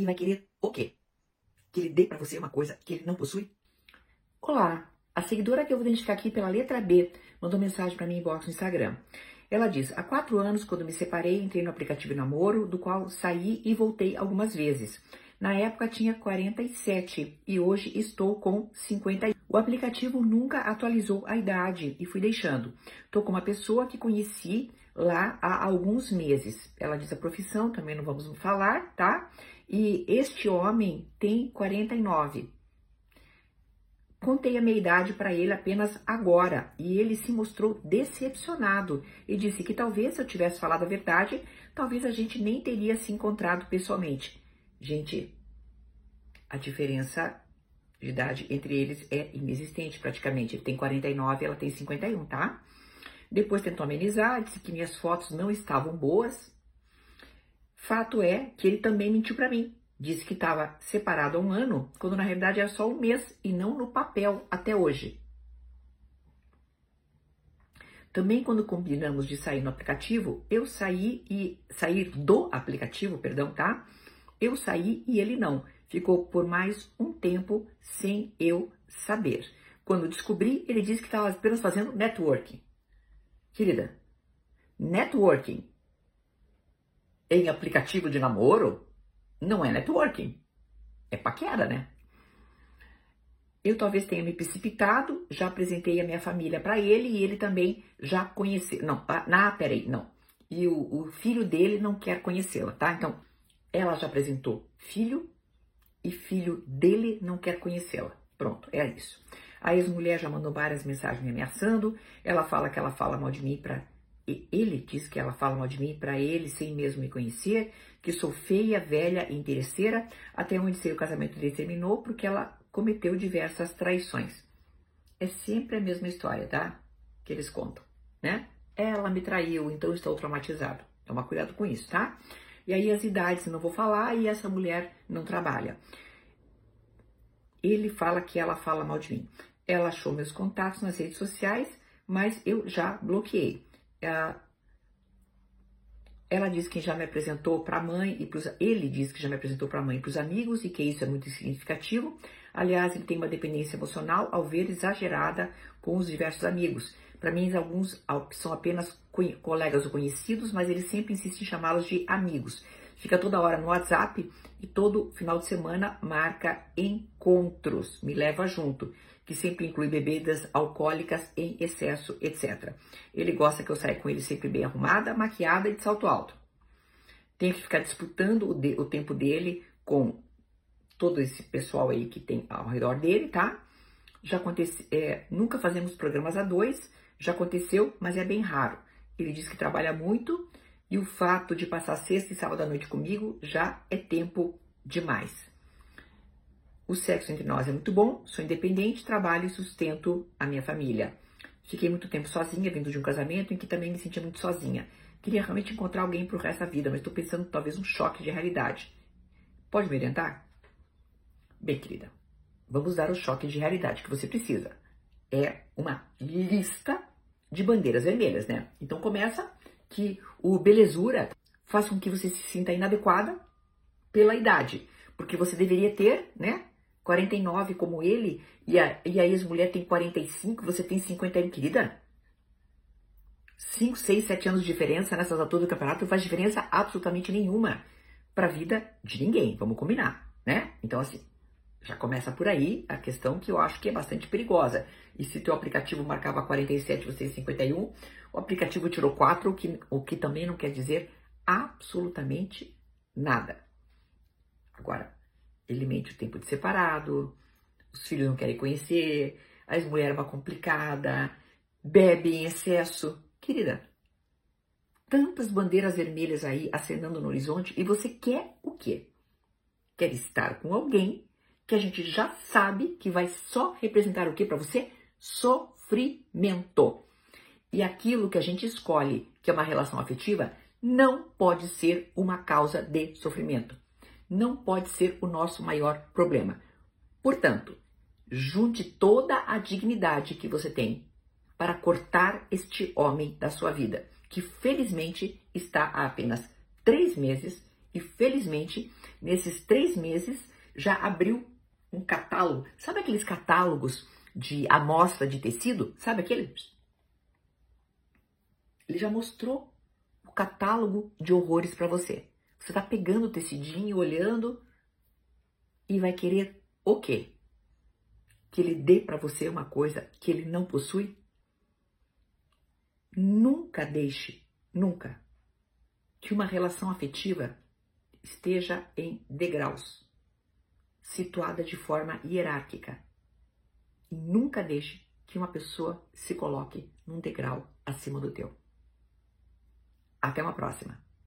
e vai querer o quê? Que ele dê para você uma coisa que ele não possui? Olá, a seguidora que eu vou identificar aqui pela letra B mandou mensagem para mim em box no Instagram. Ela diz: Há quatro anos, quando me separei, entrei no aplicativo namoro, do qual saí e voltei algumas vezes. Na época tinha 47 e hoje estou com 50. O aplicativo nunca atualizou a idade e fui deixando. Estou com uma pessoa que conheci lá há alguns meses. Ela diz a profissão, também não vamos falar, tá? E este homem tem 49. Contei a minha idade para ele apenas agora e ele se mostrou decepcionado e disse que talvez se eu tivesse falado a verdade, talvez a gente nem teria se encontrado pessoalmente. Gente, a diferença de idade entre eles é inexistente praticamente. Ele tem 49 ela tem 51, tá? Depois tentou amenizar, disse que minhas fotos não estavam boas. Fato é que ele também mentiu para mim. Disse que estava separado há um ano, quando na realidade era só um mês e não no papel até hoje. Também quando combinamos de sair no aplicativo, eu saí e sair do aplicativo, perdão, tá? Eu saí e ele não. Ficou por mais um tempo sem eu saber. Quando descobri, ele disse que estava apenas fazendo networking. Querida, networking em aplicativo de namoro não é networking. É paquera, né? Eu talvez tenha me precipitado, já apresentei a minha família para ele e ele também já conheceu. Não, ah, peraí, não. E o, o filho dele não quer conhecê-la, tá? Então, ela já apresentou filho e filho dele não quer conhecê-la. Pronto, é isso. A ex-mulher já mandou várias mensagens me ameaçando. Ela fala que ela fala mal de mim para ele diz que ela fala mal de mim para ele sem mesmo me conhecer, que sou feia, velha e interesseira, até onde sei o casamento dele terminou porque ela cometeu diversas traições. É sempre a mesma história, tá? Que eles contam, né? Ela me traiu, então estou traumatizado. Toma cuidado com isso, tá? E aí as idades não vou falar e essa mulher não trabalha. Ele fala que ela fala mal de mim. Ela achou meus contatos nas redes sociais, mas eu já bloqueei. Ela, diz que já me apresentou para a mãe e pros, ele diz que já me apresentou para a mãe e para os amigos e que isso é muito significativo. Aliás, ele tem uma dependência emocional ao ver exagerada com os diversos amigos. Para mim, alguns são apenas colegas ou conhecidos, mas ele sempre insiste em chamá-los de amigos. Fica toda hora no WhatsApp e todo final de semana marca encontros, me leva junto, que sempre inclui bebidas alcoólicas em excesso, etc. Ele gosta que eu saia com ele sempre bem arrumada, maquiada e de salto alto. Tenho que ficar disputando o, de, o tempo dele com todo esse pessoal aí que tem ao redor dele, tá? Já aconteceu, é, nunca fazemos programas a dois, já aconteceu, mas é bem raro. Ele diz que trabalha muito e o fato de passar sexta e sábado à noite comigo já é tempo demais. O sexo entre nós é muito bom, sou independente, trabalho e sustento a minha família. Fiquei muito tempo sozinha, vindo de um casamento em que também me sentia muito sozinha. Queria realmente encontrar alguém pro resto da vida, mas estou pensando talvez um choque de realidade. Pode me orientar? Bem, querida, vamos dar o choque de realidade que você precisa. É uma lista de bandeiras vermelhas, né? Então começa que o belezura faz com que você se sinta inadequada pela idade, porque você deveria ter, né, 49 como ele, e a, e a ex-mulher tem 45, você tem 51, querida? 5, 6, 7 anos de diferença nessas alturas do campeonato faz diferença absolutamente nenhuma para a vida de ninguém, vamos combinar, né? Então, assim, já começa por aí a questão que eu acho que é bastante perigosa. E se teu aplicativo marcava 47 você 51, o aplicativo tirou 4, o que, o que também não quer dizer absolutamente nada. Agora, ele mente o tempo de separado, os filhos não querem conhecer, a ex-mulher é uma complicada, bebe em excesso. Querida, tantas bandeiras vermelhas aí acenando no horizonte e você quer o quê? Quer estar com alguém que a gente já sabe que vai só representar o que para você? Sofrimento. E aquilo que a gente escolhe, que é uma relação afetiva, não pode ser uma causa de sofrimento. Não pode ser o nosso maior problema. Portanto, junte toda a dignidade que você tem para cortar este homem da sua vida, que felizmente está há apenas três meses E felizmente, nesses três meses, já abriu um catálogo. Sabe aqueles catálogos de amostra de tecido? Sabe aquele? Ele já mostrou o catálogo de horrores para você. Você tá pegando o tecidinho, olhando e vai querer o quê? Que ele dê para você uma coisa que ele não possui? Nunca deixe, nunca, que uma relação afetiva esteja em degraus, situada de forma hierárquica. E nunca deixe que uma pessoa se coloque num degrau acima do teu. Até uma próxima!